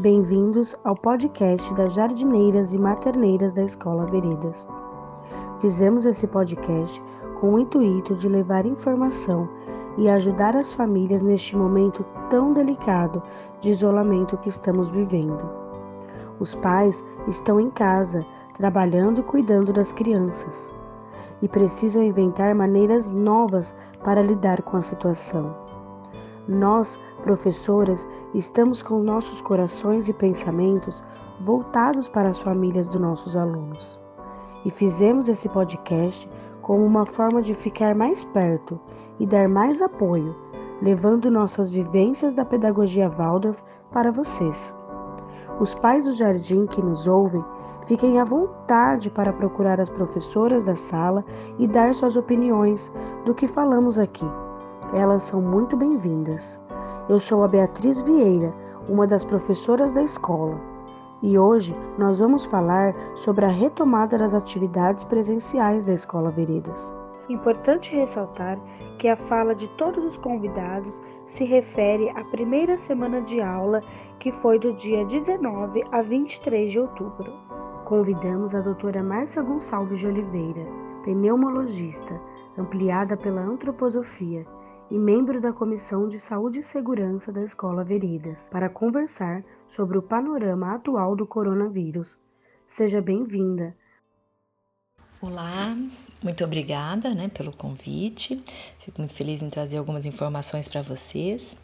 Bem-vindos ao podcast das jardineiras e materneiras da Escola Veredas. Fizemos esse podcast com o intuito de levar informação e ajudar as famílias neste momento tão delicado de isolamento que estamos vivendo. Os pais estão em casa, trabalhando e cuidando das crianças, e precisam inventar maneiras novas para lidar com a situação. Nós, professoras, estamos com nossos corações e pensamentos voltados para as famílias dos nossos alunos. E fizemos esse podcast como uma forma de ficar mais perto e dar mais apoio, levando nossas vivências da pedagogia Waldorf para vocês. Os pais do jardim que nos ouvem, fiquem à vontade para procurar as professoras da sala e dar suas opiniões do que falamos aqui. Elas são muito bem-vindas. Eu sou a Beatriz Vieira, uma das professoras da escola, e hoje nós vamos falar sobre a retomada das atividades presenciais da Escola Veredas. Importante ressaltar que a fala de todos os convidados se refere à primeira semana de aula, que foi do dia 19 a 23 de outubro. Convidamos a doutora Márcia Gonçalves de Oliveira, pneumologista, ampliada pela antroposofia e membro da Comissão de Saúde e Segurança da Escola Veredas, para conversar sobre o panorama atual do coronavírus. Seja bem-vinda. Olá, muito obrigada né, pelo convite. Fico muito feliz em trazer algumas informações para vocês.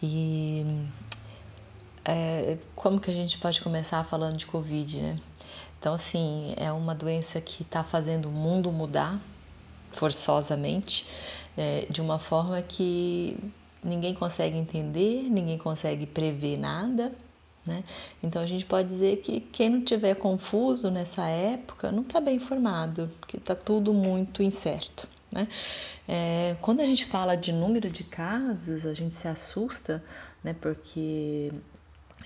E é, como que a gente pode começar falando de Covid, né? Então, assim, é uma doença que está fazendo o mundo mudar forçosamente é, de uma forma que ninguém consegue entender, ninguém consegue prever nada. Né? Então a gente pode dizer que quem não tiver confuso nessa época não está bem informado, porque está tudo muito incerto. Né? É, quando a gente fala de número de casos, a gente se assusta, né? porque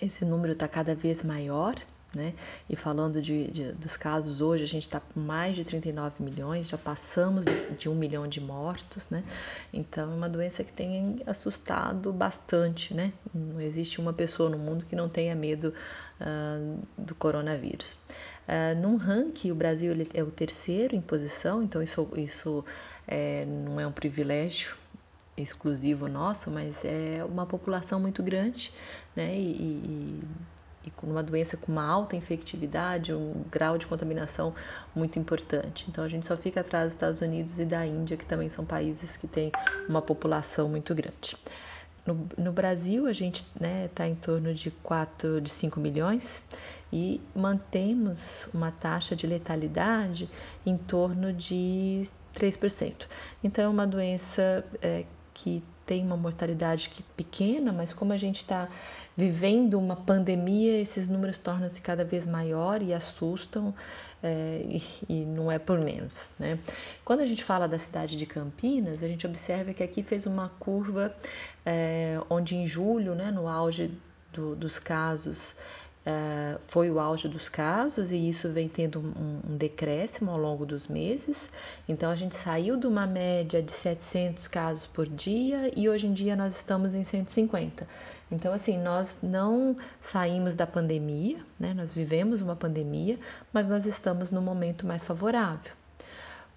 esse número está cada vez maior. Né? E falando de, de, dos casos hoje, a gente está com mais de 39 milhões, já passamos de um milhão de mortos, né? Então é uma doença que tem assustado bastante, né? Não existe uma pessoa no mundo que não tenha medo uh, do coronavírus. Uh, num ranking, o Brasil é o terceiro em posição, então isso, isso é, não é um privilégio exclusivo nosso, mas é uma população muito grande, né? e, e e com uma doença com uma alta infectividade, um grau de contaminação muito importante. Então a gente só fica atrás dos Estados Unidos e da Índia, que também são países que têm uma população muito grande. No, no Brasil, a gente está né, tá em torno de 4, de 5 milhões e mantemos uma taxa de letalidade em torno de 3%. Então, é uma doença é, que tem uma mortalidade que pequena, mas como a gente está vivendo uma pandemia, esses números tornam-se cada vez maior e assustam, é, e, e, não é por menos. Né? Quando a gente fala da cidade de Campinas, a gente observa que aqui fez uma curva é, onde em julho, né, no auge do, dos casos, Uh, foi o auge dos casos e isso vem tendo um, um, decréscimo ao longo dos meses. Então a gente saiu de uma média de 700 casos por dia e hoje em dia nós estamos em 150. Então, assim, nós não saímos da pandemia, né? Nós vivemos uma pandemia, mas nós estamos no momento mais favorável.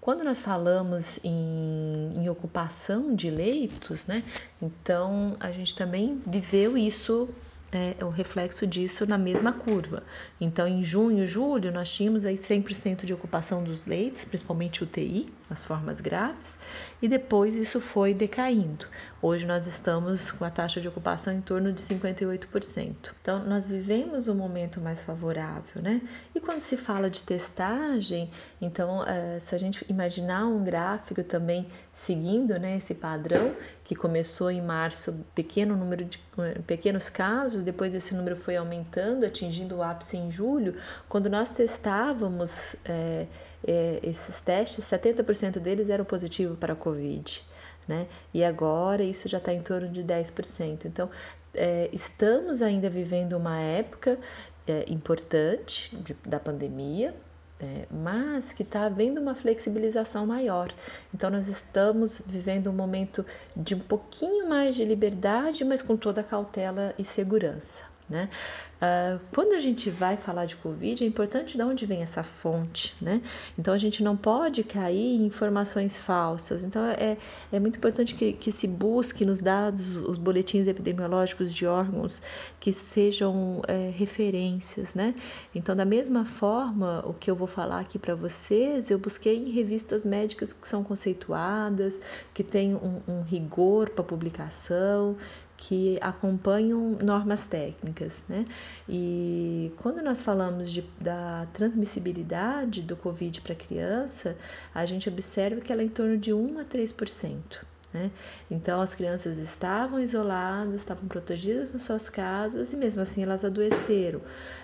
Quando nós falamos em, em, ocupação de leitos, né? Então a gente também viveu isso é, o reflexo disso na mesma curva. Então, em junho, julho, nós tínhamos aí 100% de ocupação dos leitos, principalmente UTI, as formas graves, e depois isso foi decaindo. Hoje nós estamos com a taxa de ocupação em torno de 58%. Então, nós vivemos um momento mais favorável, né? E quando se fala de testagem, então, é, se a gente imaginar um gráfico também seguindo né, esse padrão, que começou em março, pequeno número de pequenos casos, depois esse número foi aumentando, atingindo o ápice em julho. Quando nós testávamos é, é, esses testes, 70% deles eram positivos para a Covid. Né? E agora isso já está em torno de 10%. Então, é, estamos ainda vivendo uma época é, importante de, da pandemia, é, mas que está havendo uma flexibilização maior. Então, nós estamos vivendo um momento de um pouquinho mais de liberdade, mas com toda a cautela e segurança. Né? Uh, quando a gente vai falar de Covid, é importante de onde vem essa fonte, né? Então a gente não pode cair em informações falsas. Então é, é muito importante que, que se busque nos dados, os boletins epidemiológicos de órgãos que sejam é, referências, né? Então, da mesma forma, o que eu vou falar aqui para vocês, eu busquei em revistas médicas que são conceituadas, que têm um, um rigor para publicação, que acompanham normas técnicas, né? E quando nós falamos de, da transmissibilidade do Covid para criança, a gente observa que ela é em torno de 1 a 3%. Né? Então, as crianças estavam isoladas, estavam protegidas nas suas casas e, mesmo assim, elas adoeceram.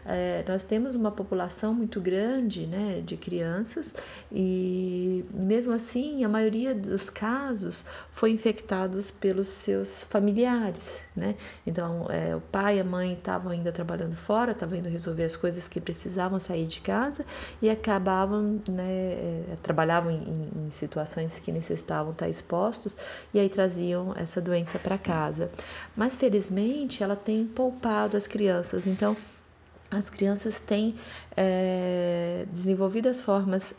É, nós temos uma população muito grande né, de crianças e, mesmo assim, a maioria dos casos foi infectados pelos seus familiares. Né? Então, é, o pai e a mãe estavam ainda trabalhando fora, estavam indo resolver as coisas que precisavam sair de casa e acabavam, né, é, trabalhavam em, em situações que necessitavam estar expostos e aí traziam essa doença para casa. Mas felizmente ela tem poupado as crianças, então as crianças têm é, desenvolvido as formas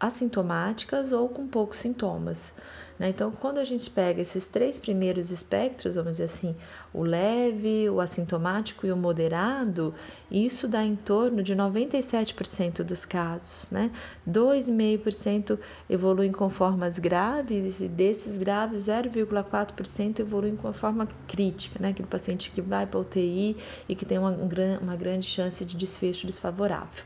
assintomáticas ou com poucos sintomas. Né? Então, quando a gente pega esses três primeiros espectros, vamos dizer assim, o leve, o assintomático e o moderado, isso dá em torno de 97% dos casos. Né? 2,5% evoluem com formas graves e desses graves, 0,4% evoluem com forma crítica, né? aquele paciente que vai para a UTI e que tem uma, uma grande chance de desfecho desfavorável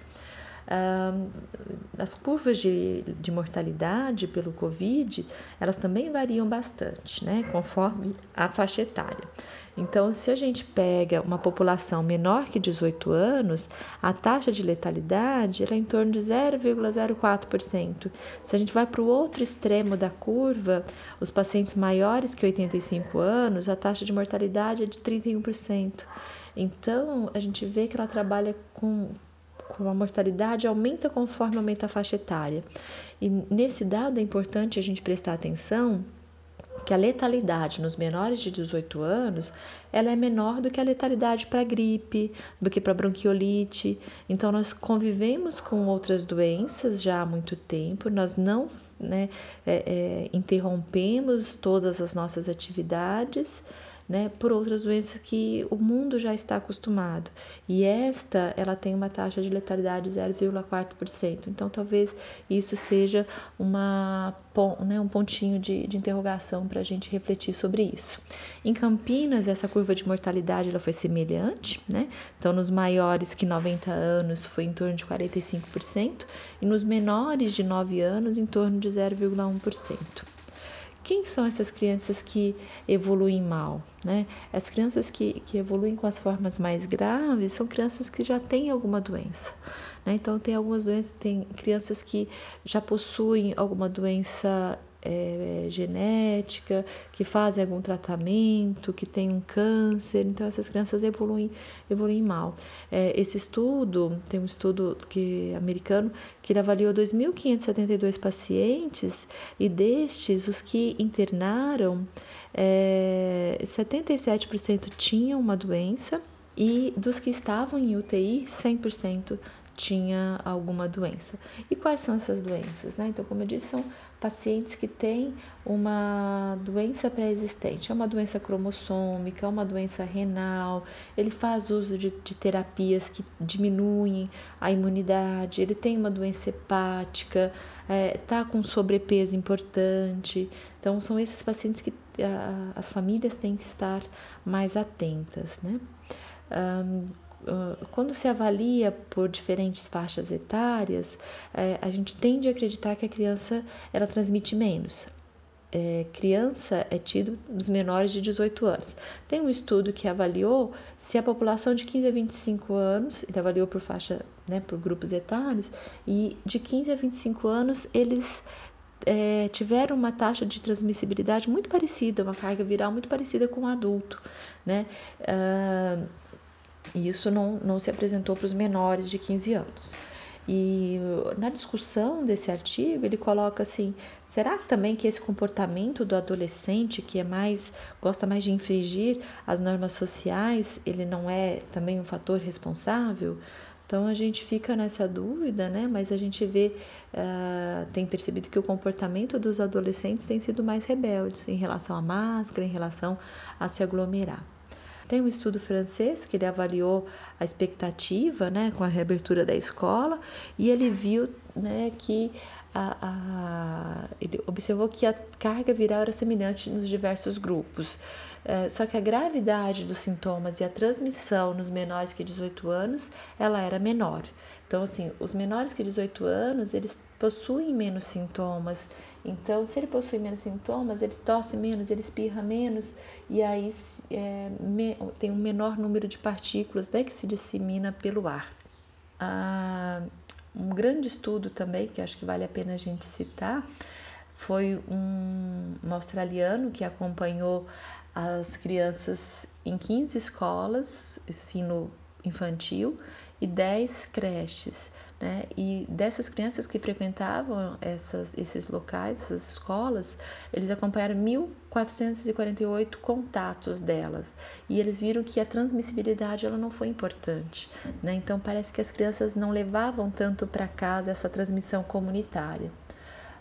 as curvas de, de mortalidade pelo Covid, elas também variam bastante, né, conforme a faixa etária. Então, se a gente pega uma população menor que 18 anos, a taxa de letalidade é em torno de 0,04%. Se a gente vai para o outro extremo da curva, os pacientes maiores que 85 anos, a taxa de mortalidade é de 31%. Então, a gente vê que ela trabalha com com a mortalidade aumenta conforme aumenta a faixa etária. E nesse dado é importante a gente prestar atenção que a letalidade nos menores de 18 anos ela é menor do que a letalidade para gripe, do que para bronquiolite. Então nós convivemos com outras doenças já há muito tempo, nós não né, é, é, interrompemos todas as nossas atividades né, por outras doenças que o mundo já está acostumado. E esta, ela tem uma taxa de letalidade de 0,4%. Então, talvez isso seja uma, né, um pontinho de, de interrogação para a gente refletir sobre isso. Em Campinas, essa curva de mortalidade ela foi semelhante, né? Então, nos maiores que 90 anos foi em torno de 45% e nos menores de 9 anos em torno de 0,1%. Quem são essas crianças que evoluem mal? Né? As crianças que, que evoluem com as formas mais graves são crianças que já têm alguma doença. Né? Então, tem algumas doenças, tem crianças que já possuem alguma doença é, genética, que fazem algum tratamento, que tem um câncer, então essas crianças evoluem, evoluem mal. É, esse estudo, tem um estudo que, americano que ele avaliou 2.572 pacientes e destes, os que internaram, é, 77% tinham uma doença e dos que estavam em UTI, 100% tinha alguma doença. E quais são essas doenças? Né? Então, como eu disse, são pacientes que têm uma doença pré-existente, é uma doença cromossômica, é uma doença renal, ele faz uso de, de terapias que diminuem a imunidade, ele tem uma doença hepática, está é, tá com sobrepeso importante. Então, são esses pacientes que a, as famílias têm que estar mais atentas, né? Um, quando se avalia por diferentes faixas etárias, é, a gente tende a acreditar que a criança ela transmite menos. É, criança é tido nos menores de 18 anos. Tem um estudo que avaliou se a população de 15 a 25 anos, ele avaliou por faixa, né, por grupos etários, e de 15 a 25 anos eles é, tiveram uma taxa de transmissibilidade muito parecida, uma carga viral muito parecida com o adulto, né? Uh, e isso não, não se apresentou para os menores de 15 anos. E na discussão desse artigo, ele coloca assim: será também que esse comportamento do adolescente que é mais gosta mais de infringir as normas sociais, ele não é também um fator responsável? Então a gente fica nessa dúvida, né? Mas a gente vê, uh, tem percebido que o comportamento dos adolescentes tem sido mais rebeldes em relação à máscara, em relação a se aglomerar. Tem um estudo francês que ele avaliou a expectativa, né, com a reabertura da escola e ele viu, né, que a, a, ele observou que a carga viral era semelhante nos diversos grupos. É, só que a gravidade dos sintomas e a transmissão nos menores que 18 anos, ela era menor. Então, assim, os menores que 18 anos, eles possuem menos sintomas. Então, se ele possui menos sintomas, ele tosse menos, ele espirra menos, e aí é, me, tem um menor número de partículas né, que se dissemina pelo ar. Ah, um grande estudo também, que acho que vale a pena a gente citar, foi um, um australiano que acompanhou as crianças em 15 escolas, ensino infantil, e 10 creches. Né? E dessas crianças que frequentavam essas, esses locais, essas escolas, eles acompanharam 1.448 contatos delas. E eles viram que a transmissibilidade ela não foi importante. Né? Então, parece que as crianças não levavam tanto para casa essa transmissão comunitária.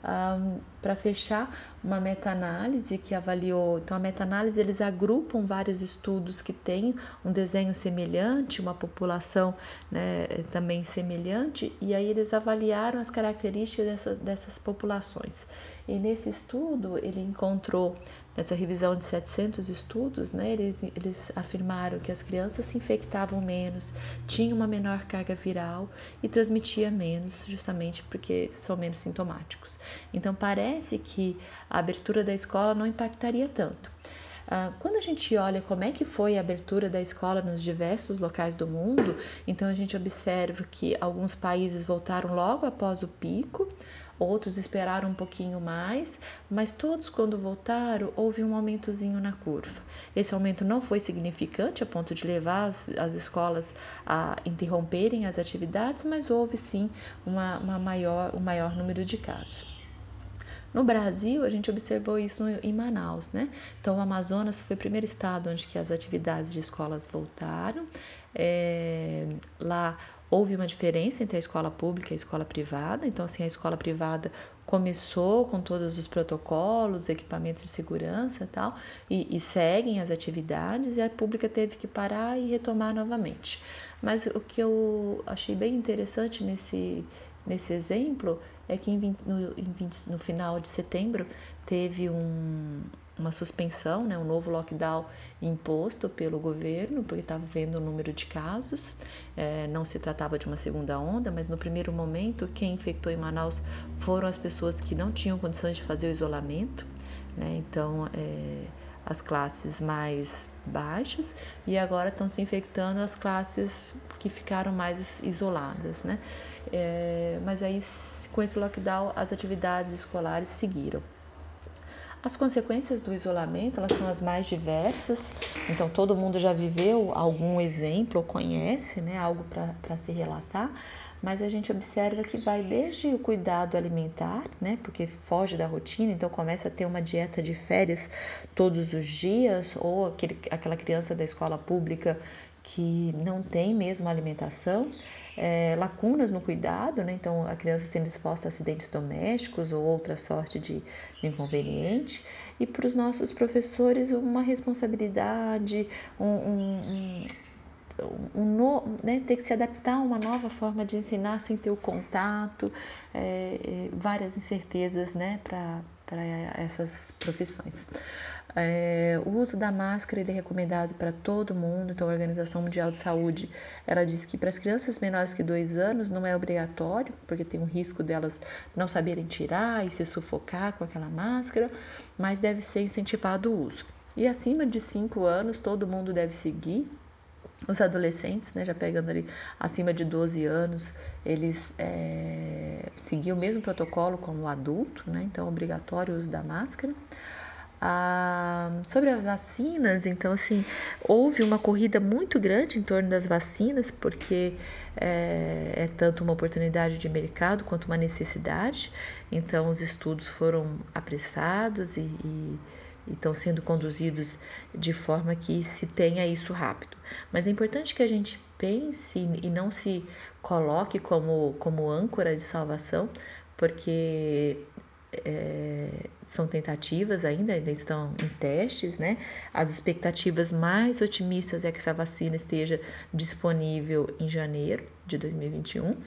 Um, para fechar, uma meta-análise que avaliou. Então, a meta-análise eles agrupam vários estudos que têm um desenho semelhante, uma população né, também semelhante, e aí eles avaliaram as características dessa, dessas populações. E nesse estudo, ele encontrou Nessa revisão de 700 estudos, né, eles, eles afirmaram que as crianças se infectavam menos, tinham uma menor carga viral e transmitia menos, justamente porque são menos sintomáticos. Então, parece que a abertura da escola não impactaria tanto. Ah, quando a gente olha como é que foi a abertura da escola nos diversos locais do mundo, então a gente observa que alguns países voltaram logo após o pico, outros esperaram um pouquinho mais, mas todos, quando voltaram, houve um aumentozinho na curva. Esse aumento não foi significante a ponto de levar as, as escolas a interromperem as atividades, mas houve sim uma, uma maior, um maior número de casos. No Brasil, a gente observou isso em Manaus, né? Então, o Amazonas foi o primeiro estado onde que as atividades de escolas voltaram. É, lá houve uma diferença entre a escola pública e a escola privada. Então, assim, a escola privada começou com todos os protocolos, equipamentos de segurança tal, e, e seguem as atividades, e a pública teve que parar e retomar novamente. Mas o que eu achei bem interessante nesse, nesse exemplo é que em 20, no, em 20, no final de setembro teve um, uma suspensão, né, um novo lockdown imposto pelo governo, porque estava vendo o número de casos. É, não se tratava de uma segunda onda, mas no primeiro momento, quem infectou em Manaus foram as pessoas que não tinham condições de fazer o isolamento. Né? Então, é, as classes mais baixas e agora estão se infectando as classes que ficaram mais isoladas, né? É, mas aí, com esse lockdown, as atividades escolares seguiram. As consequências do isolamento, elas são as mais diversas, então todo mundo já viveu algum exemplo ou conhece, né, algo para se relatar, mas a gente observa que vai desde o cuidado alimentar, né, porque foge da rotina, então começa a ter uma dieta de férias todos os dias, ou aquele, aquela criança da escola pública que não tem mesmo alimentação, é, lacunas no cuidado, né? então a criança sendo exposta a acidentes domésticos ou outra sorte de, inconveniente, e para os nossos professores uma responsabilidade, um, um, um, um no, né? ter que se adaptar a uma nova forma de ensinar sem ter o contato, é, é várias incertezas né? para essas profissões. É, o uso da máscara é recomendado para todo mundo, então a Organização Mundial de Saúde ela diz que para as crianças menores que dois anos não é obrigatório, porque tem um risco delas não saberem tirar e se sufocar com aquela máscara, mas deve ser incentivado o uso. E acima de cinco anos todo mundo deve seguir. Os adolescentes, né, já pegando ali acima de 12 anos, eles é, seguiam o mesmo protocolo como o adulto, né, então obrigatório o uso da máscara. Ah, sobre as vacinas, então, assim, houve uma corrida muito grande em torno das vacinas, porque é, é, tanto uma oportunidade de mercado quanto uma necessidade. Então, os estudos foram apressados e, e estão sendo conduzidos de forma que se tenha isso rápido. Mas é importante que a gente pense e não se coloque como, como âncora de salvação, porque é, são tentativas ainda, ainda estão em testes, né? As expectativas mais otimistas é que essa vacina esteja disponível em janeiro de 2021,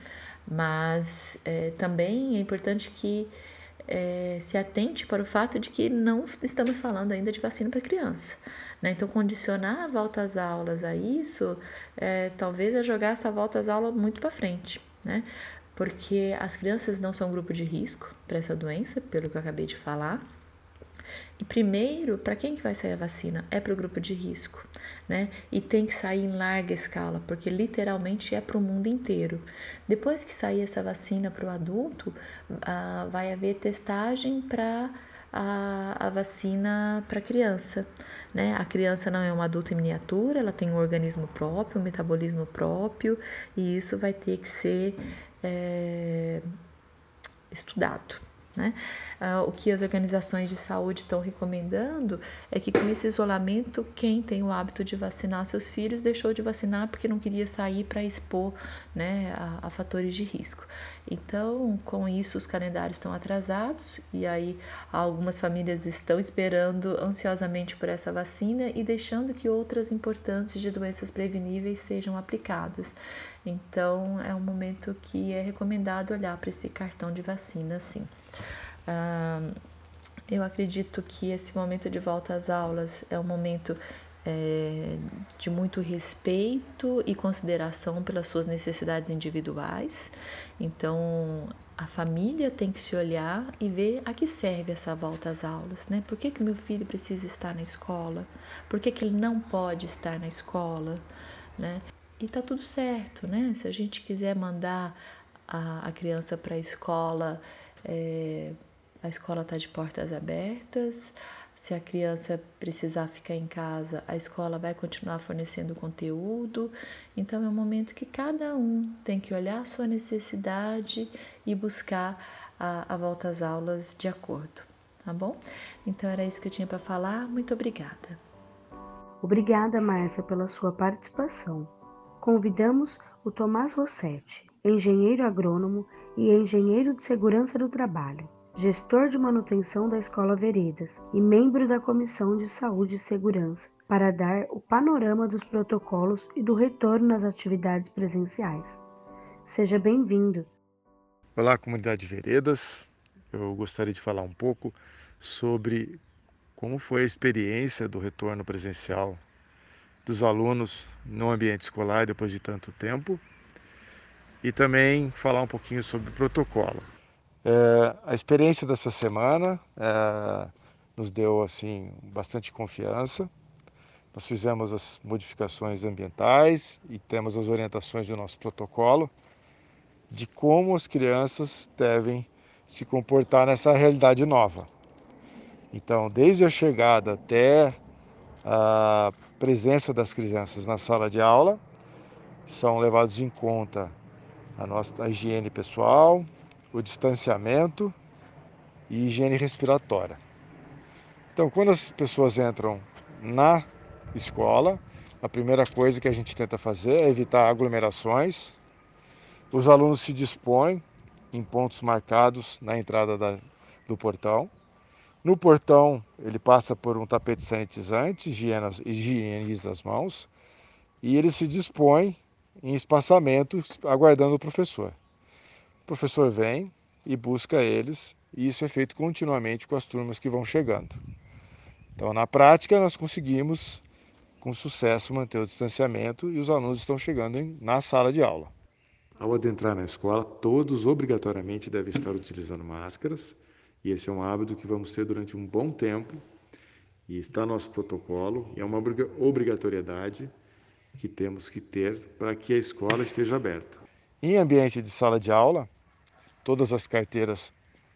mas é, também é importante que é, se atente para o fato de que não estamos falando ainda de vacina para criança. Né? Então, condicionar a volta às aulas a isso, é, talvez é jogar essa volta às aulas muito para frente. Né? porque as crianças não são grupo de risco para essa doença, pelo que eu acabei de falar. E primeiro, para quem que vai sair a vacina? É para o grupo de risco, né? E tem que sair em larga escala, porque literalmente é para o mundo inteiro. Depois que sair essa vacina para o adulto, ah, vai haver testagem para a, a, vacina para criança, né? A criança não é um adulto em miniatura, ela tem um organismo próprio, um metabolismo próprio, e isso vai ter que ser é, estudado. Né? Ah, o que as organizações de saúde estão recomendando é que com esse isolamento, quem tem o hábito de vacinar seus filhos deixou de vacinar porque não queria sair para expor né, a, a, fatores de risco. Então, com isso, os calendários estão atrasados e aí algumas famílias estão esperando ansiosamente por essa vacina e deixando que outras importantes de doenças preveníveis sejam aplicadas. Então, é um momento que é recomendado olhar para esse cartão de vacina, sim. Eu acredito que esse momento de volta às aulas é um momento é, de muito respeito e consideração pelas suas necessidades individuais. Então, a família tem que se olhar e ver a que serve essa volta às aulas, né? Por que, que meu filho precisa estar na escola? Por que, que ele não pode estar na escola, né? E tá tudo certo, né? Se a gente quiser mandar a, a criança para a escola, é, a escola está de portas abertas. Se a criança precisar ficar em casa, a escola vai continuar fornecendo conteúdo. Então é um momento que cada um tem que olhar a sua necessidade e buscar a, a volta às aulas de acordo, tá bom? Então era isso que eu tinha para falar. Muito obrigada. Obrigada, Márcia, pela sua participação convidamos o Tomás Rossetti, engenheiro agrônomo e engenheiro de segurança do trabalho, gestor de manutenção da Escola Veredas e membro da Comissão de Saúde e Segurança, para dar o panorama dos protocolos e do retorno nas atividades presenciais. Seja bem-vindo. Olá, comunidade Veredas. Eu gostaria de falar um pouco sobre como foi a experiência do retorno presencial dos alunos no ambiente escolar depois de tanto tempo e também falar um pouquinho sobre o protocolo. É, a experiência dessa semana é, nos deu assim bastante confiança. Nós fizemos as modificações ambientais e temos as orientações do nosso protocolo de como as crianças devem se comportar nessa realidade nova. Então, desde a chegada até a presença das crianças na sala de aula, são levados em conta a nossa a higiene pessoal, o distanciamento e higiene respiratória. Então, quando as pessoas entram na escola, a primeira coisa que a gente tenta fazer é evitar aglomerações. Os alunos se dispõem em pontos marcados na entrada da, do portão. No portão, ele passa por um tapete sanitizante, higieniza as mãos e ele se dispõe em espaçamento aguardando o professor. O professor vem e busca eles e isso é feito continuamente com as turmas que vão chegando. Então, na prática, nós conseguimos com sucesso manter o distanciamento e os alunos estão chegando na sala de aula. Ao adentrar na escola, todos obrigatoriamente devem estar utilizando máscaras e esse é um hábito que vamos ter durante um bom tempo e está no nosso protocolo e é uma obrigatoriedade que temos que ter para que a escola esteja aberta. Em ambiente de sala de aula, todas as carteiras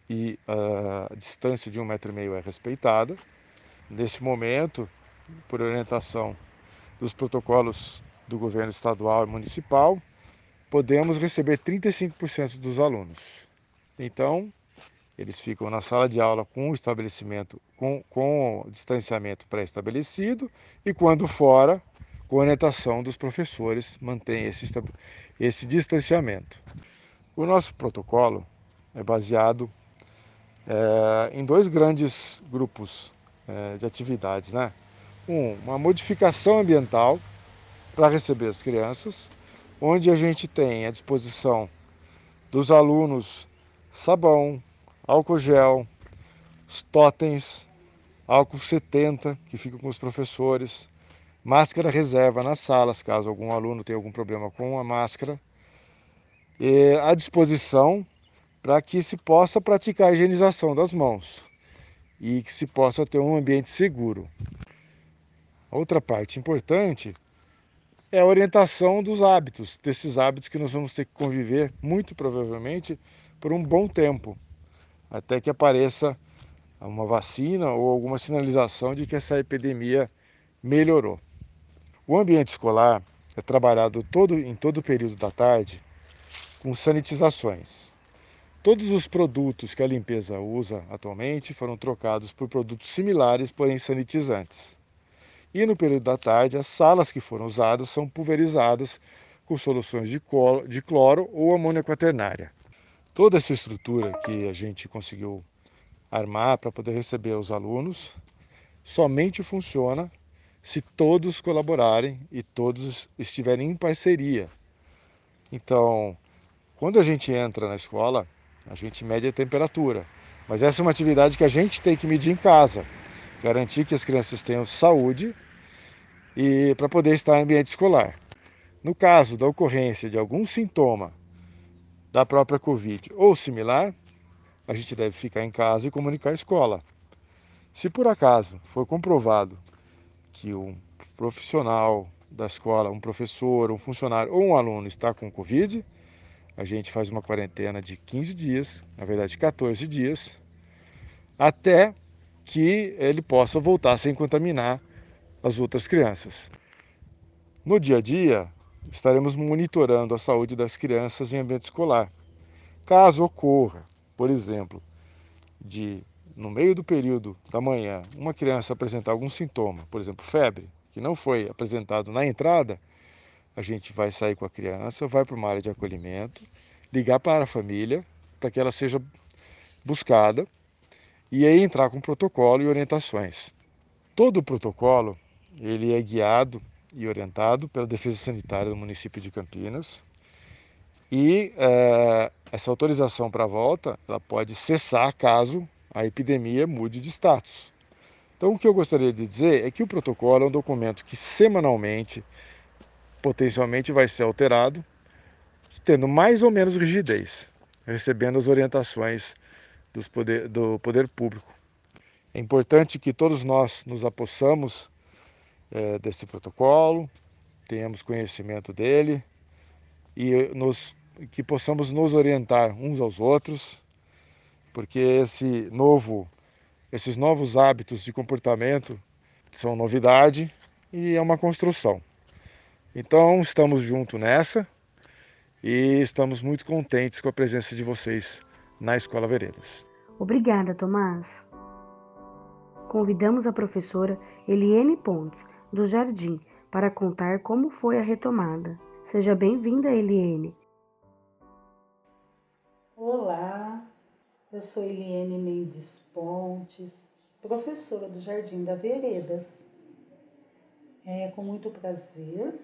e a distância de um metro e meio é respeitada. nesse momento, por orientação dos protocolos do governo estadual e municipal, podemos receber 35% dos alunos. Então, eles ficam na sala de aula com o estabelecimento, com, com o distanciamento pré-estabelecido e quando fora, com orientação dos professores, mantém esse, esse distanciamento. O nosso protocolo é baseado é, em dois grandes grupos é, de atividades. Né? Um, uma modificação ambiental para receber as crianças, onde a gente tem à disposição dos alunos sabão, álcool gel, os totens, álcool 70, que fica com os professores, máscara reserva nas salas, caso algum aluno tenha algum problema com a máscara, e à disposição para que se possa praticar a higienização das mãos e que se possa ter um ambiente seguro. Outra parte importante é a orientação dos hábitos, desses hábitos que nós vamos ter que conviver, muito provavelmente, por um bom tempo até que apareça uma vacina ou alguma sinalização de que essa epidemia melhorou. O ambiente escolar é trabalhado todo, em todo o período da tarde com sanitizações. Todos os produtos que a limpeza usa atualmente foram trocados por produtos similares, porém sanitizantes. E no período da tarde, as salas que foram usadas são pulverizadas com soluções de cloro, de cloro ou amônia quaternária. Toda essa estrutura que a gente conseguiu armar para poder receber os alunos somente funciona se todos colaborarem e todos estiverem em parceria. Então, quando a gente entra na escola, a gente mede a temperatura, mas essa é uma atividade que a gente tem que medir em casa, garantir que as crianças tenham saúde e para poder estar em ambiente escolar. No caso da ocorrência de algum sintoma da própria Covid ou similar, a gente deve ficar em casa e comunicar a escola. Se por acaso for comprovado que um profissional da escola, um professor, um funcionário ou um aluno está com Covid, a gente faz uma quarentena de 15 dias, na verdade 14 dias, até que ele possa voltar sem contaminar as outras crianças. No dia a dia, estaremos monitorando a saúde das crianças em ambiente escolar. Caso ocorra, por exemplo, de no meio do período da manhã uma criança apresentar algum sintoma, por exemplo, febre, que não foi apresentado na entrada, a gente vai sair com a criança, vai para uma área de acolhimento, ligar para a família para que ela seja buscada e aí entrar com protocolo e orientações. Todo o protocolo ele é guiado e orientado pela Defesa Sanitária do município de Campinas. E é, essa autorização para a volta ela pode cessar caso a epidemia mude de status. Então, o que eu gostaria de dizer é que o protocolo é um documento que semanalmente, potencialmente, vai ser alterado, tendo mais ou menos rigidez, recebendo as orientações poder, do poder público. É importante que todos nós nos apossamos é, desse protocolo, tenhamos conhecimento dele e nos, que possamos nos orientar uns aos outros, porque esse novo, esses novos hábitos de comportamento são novidade e é uma construção. Então estamos juntos nessa e estamos muito contentes com a presença de vocês na Escola Veredas. Obrigada, Tomás. Convidamos a professora Eliene Pontes do jardim para contar como foi a retomada. Seja bem-vinda, Eliene. Olá, eu sou Eliene Mendes Pontes, professora do Jardim da Veredas. É com muito prazer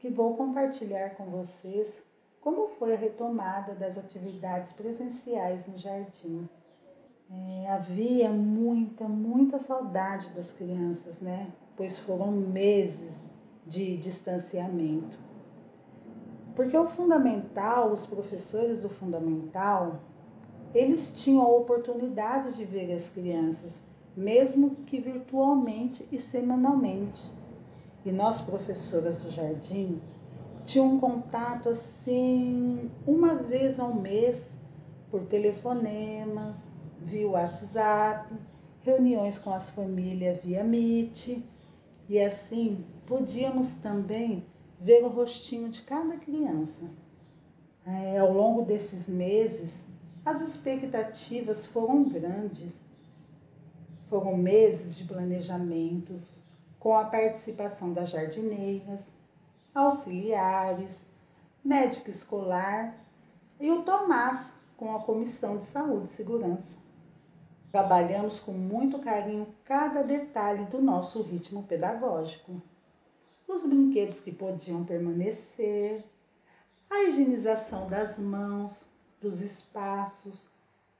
que vou compartilhar com vocês como foi a retomada das atividades presenciais no jardim. É, havia muita, muita saudade das crianças, né? pois foram meses de distanciamento. Porque o fundamental, os professores do fundamental, eles tinham a oportunidade de ver as crianças, mesmo que virtualmente e semanalmente. E nós, professoras do jardim, tínhamos um contato assim, uma vez ao mês, por telefonemas, via WhatsApp, reuniões com as famílias via Meet e assim podíamos também ver o rostinho de cada criança. É, ao longo desses meses, as expectativas foram grandes. Foram meses de planejamentos, com a participação das jardineiras, auxiliares, médico escolar e o Tomás com a Comissão de Saúde e Segurança. Trabalhamos com muito carinho cada detalhe do nosso ritmo pedagógico. Os brinquedos que podiam permanecer, a higienização das mãos, dos espaços,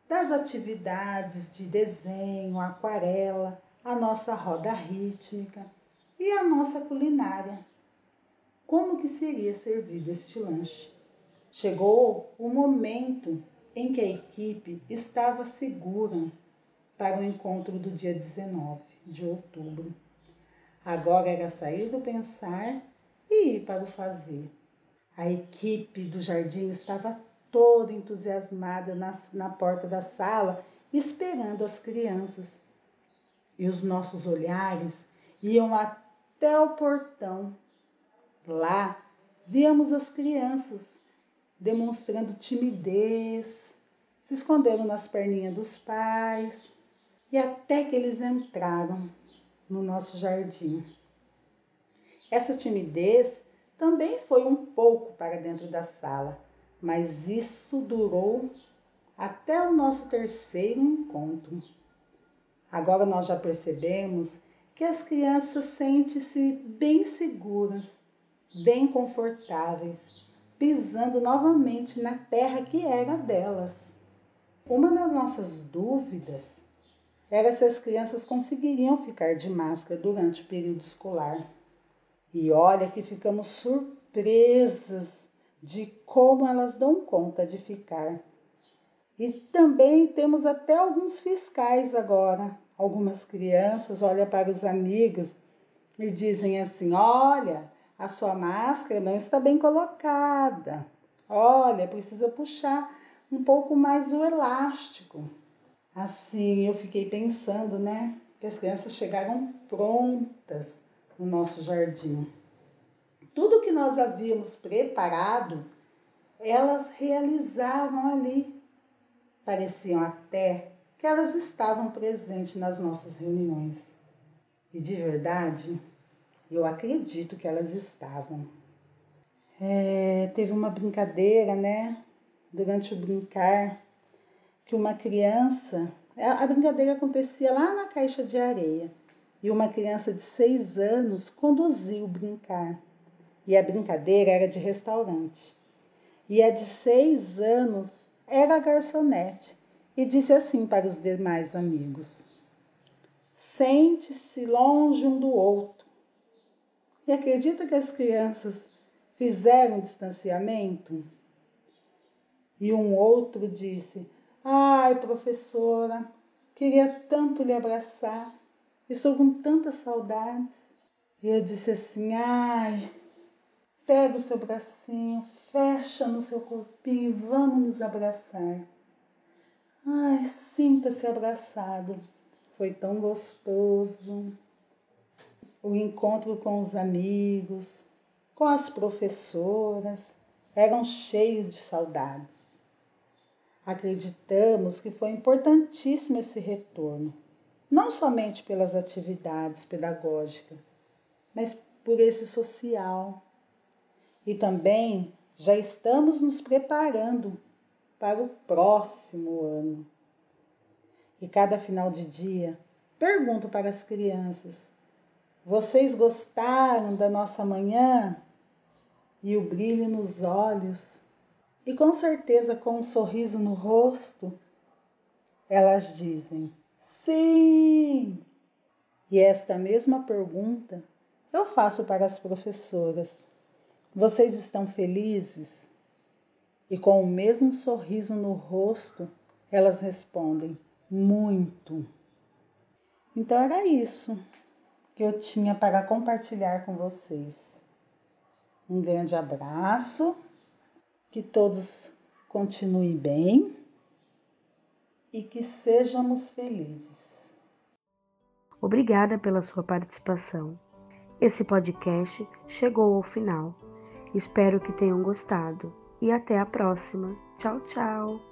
das atividades de desenho, aquarela, a nossa roda rítmica e a nossa culinária. Como que seria servido este lanche? Chegou o momento em que a equipe estava segura para o encontro do dia 19 de outubro. Agora era sair do pensar e ir para o fazer. A equipe do jardim estava toda entusiasmada na, na porta da sala, esperando as crianças. E os nossos olhares iam até o portão. Lá víamos as crianças demonstrando timidez, se esconderam nas perninhas dos pais e até que eles entraram no nosso jardim. Essa timidez também foi um pouco para dentro da sala, mas isso durou até o nosso terceiro encontro. Agora nós já percebemos que as crianças sentem-se bem seguras, bem confortáveis, pisando novamente na terra que era delas. Uma das nossas dúvidas era se as crianças conseguiriam ficar de máscara durante o período escolar. E olha que ficamos surpresas de como elas dão conta de ficar. E também temos até alguns fiscais agora. Algumas crianças olham para os amigos e dizem assim: Olha, a sua máscara não está bem colocada. Olha, precisa puxar um pouco mais o elástico. Assim, eu fiquei pensando, né? Que as crianças chegaram prontas no nosso jardim. Tudo que nós havíamos preparado, elas realizavam ali. Pareciam até que elas estavam presentes nas nossas reuniões. E de verdade, eu acredito que elas estavam. É, teve uma brincadeira, né? Durante o brincar, que uma criança. A brincadeira acontecia lá na caixa de areia. E uma criança de seis anos conduziu o brincar. E a brincadeira era de restaurante. E a de seis anos era garçonete e disse assim para os demais amigos: Sente-se longe um do outro. E acredita que as crianças fizeram distanciamento? E um outro disse: Ai, professora, queria tanto lhe abraçar, estou com tantas saudades. E eu disse assim: Ai, pega o seu bracinho, fecha no seu corpinho e vamos nos abraçar. Ai, sinta-se abraçado. Foi tão gostoso. O encontro com os amigos, com as professoras, eram cheios de saudades. Acreditamos que foi importantíssimo esse retorno, não somente pelas atividades pedagógicas, mas por esse social. E também já estamos nos preparando para o próximo ano. E cada final de dia pergunto para as crianças: vocês gostaram da nossa manhã? E o brilho nos olhos e com certeza com um sorriso no rosto, elas dizem sim. E esta mesma pergunta eu faço para as professoras. Vocês estão felizes? E com o mesmo sorriso no rosto, elas respondem: muito. Então era isso que eu tinha para compartilhar com vocês. Um grande abraço que todos continuem bem e que sejamos felizes. Obrigada pela sua participação. Esse podcast chegou ao final. Espero que tenham gostado e até a próxima. Tchau, tchau!